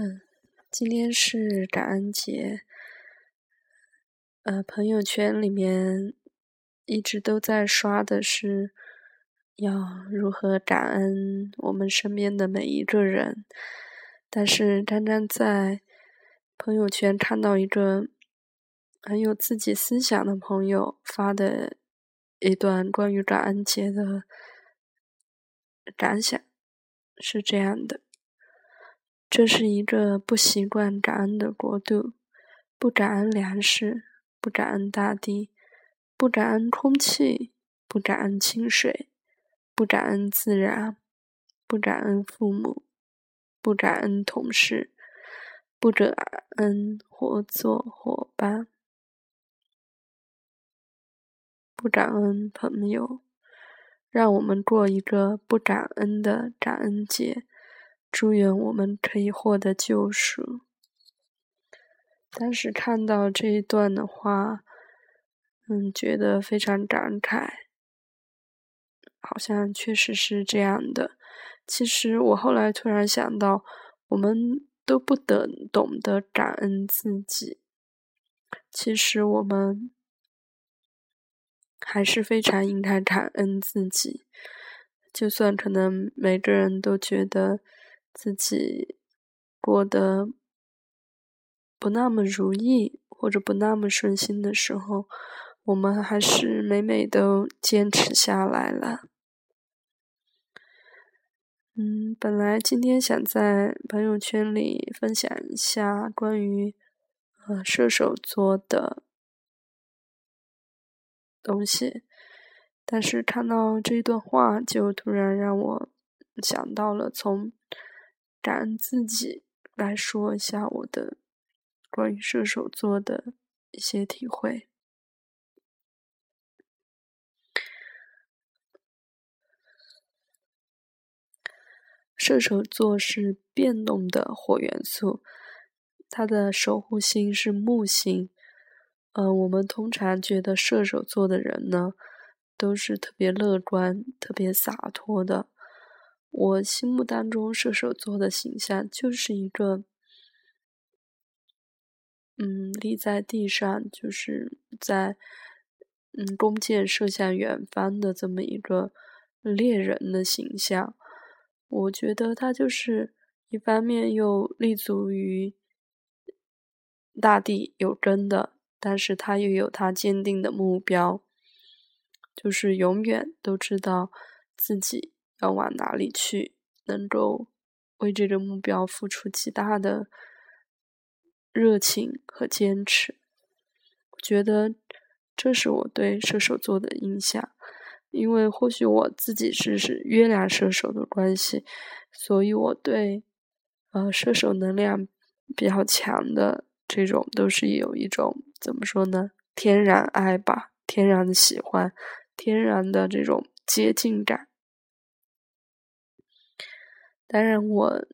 嗯，今天是感恩节，呃，朋友圈里面一直都在刷的是要如何感恩我们身边的每一个人，但是刚刚在朋友圈看到一个很有自己思想的朋友发的一段关于感恩节的感想，是这样的。这是一个不习惯感恩的国度，不感恩粮食，不感恩大地，不感恩空气，不感恩清水，不感恩自然，不感恩父母，不感恩同事，不感恩合作伙伴，不感恩朋友，让我们过一个不感恩的感恩节。祝愿我们可以获得救赎。当时看到这一段的话，嗯，觉得非常感慨，好像确实是这样的。其实我后来突然想到，我们都不得懂得感恩自己。其实我们还是非常应该感恩自己，就算可能每个人都觉得。自己过得不那么如意，或者不那么顺心的时候，我们还是每每都坚持下来了。嗯，本来今天想在朋友圈里分享一下关于呃射手座的东西，但是看到这段话，就突然让我想到了从。感恩自己来说一下我的关于射手座的一些体会。射手座是变动的火元素，它的守护星是木星。呃，我们通常觉得射手座的人呢，都是特别乐观、特别洒脱的。我心目当中射手座的形象就是一个，嗯，立在地上，就是在，嗯，弓箭射向远方的这么一个猎人的形象。我觉得他就是一方面又立足于大地有根的，但是他又有他坚定的目标，就是永远都知道自己。要往哪里去？能够为这个目标付出极大的热情和坚持，觉得这是我对射手座的印象。因为或许我自己是是月亮射手的关系，所以我对呃射手能量比较强的这种都是有一种怎么说呢？天然爱吧，天然的喜欢，天然的这种接近感。当然，我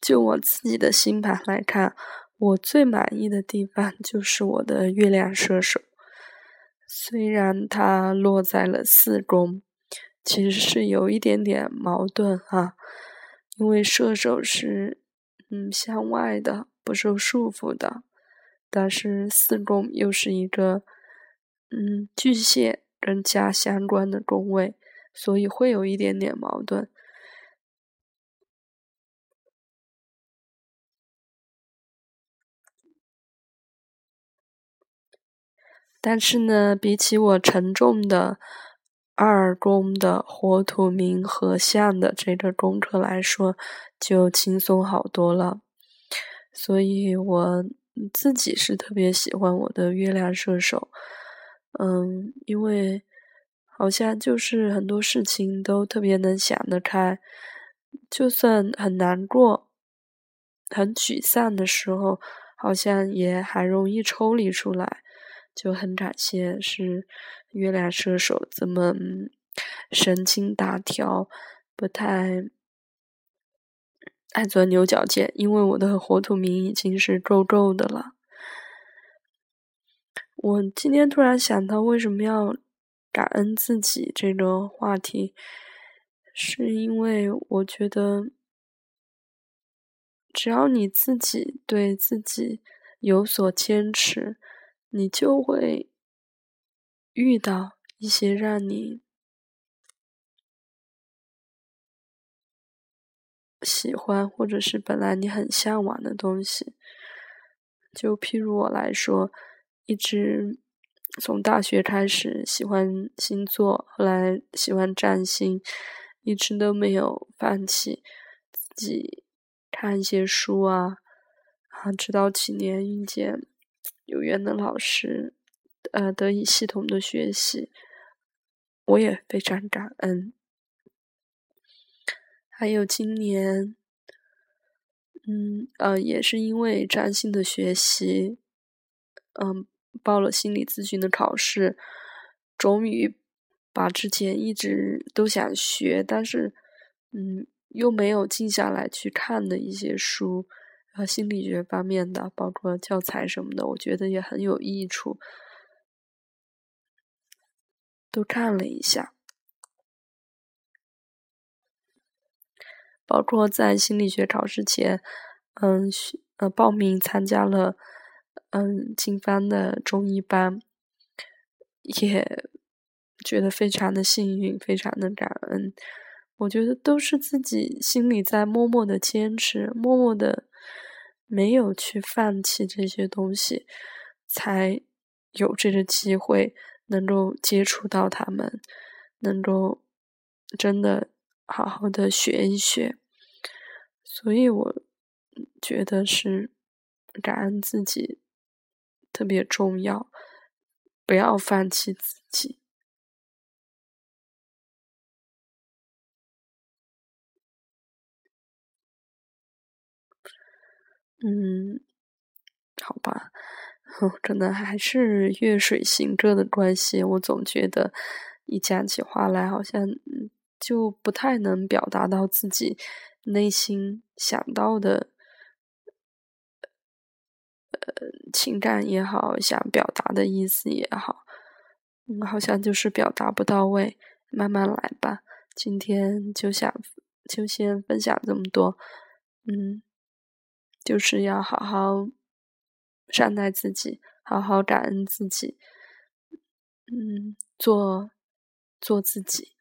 就我自己的星盘来看，我最满意的地方 就是我的月亮射手。虽然它落在了四宫，其实是有一点点矛盾哈，因为射手是嗯向外的，不受束缚的，但是四宫又是一个嗯巨蟹跟家相关的宫位，所以会有一点点矛盾。但是呢，比起我沉重的二宫的火土冥合相的这个功课来说，就轻松好多了。所以我自己是特别喜欢我的月亮射手，嗯，因为好像就是很多事情都特别能想得开，就算很难过、很沮丧的时候，好像也还容易抽离出来。就很感谢是月亮射手这么神经大条，不太爱钻牛角尖，因为我的火土冥已经是够够的了。我今天突然想到，为什么要感恩自己这个话题，是因为我觉得只要你自己对自己有所坚持，你就会遇到一些让你喜欢，或者是本来你很向往的东西。就譬如我来说，一直从大学开始喜欢星座，后来喜欢占星，一直都没有放弃自己。看一些书啊，啊，直到几年遇见有缘的老师，呃，得以系统的学习，我也非常感恩。还有今年，嗯，呃，也是因为占星的学习，嗯，报了心理咨询的考试，终于把之前一直都想学，但是，嗯。又没有静下来去看的一些书，呃，心理学方面的，包括教材什么的，我觉得也很有益处，都看了一下。包括在心理学考试前，嗯，呃，报名参加了，嗯，经方的中医班，也觉得非常的幸运，非常的感恩。我觉得都是自己心里在默默的坚持，默默的没有去放弃这些东西，才有这个机会能够接触到他们，能够真的好好的学一学。所以我觉得是感恩自己特别重要，不要放弃自己。嗯，好吧，可能还是月水行歌的关系，我总觉得一讲起话来，好像就不太能表达到自己内心想到的，呃，情感也好，想表达的意思也好，嗯，好像就是表达不到位。慢慢来吧，今天就想就先分享这么多，嗯。就是要好好善待自己，好好感恩自己，嗯，做做自己。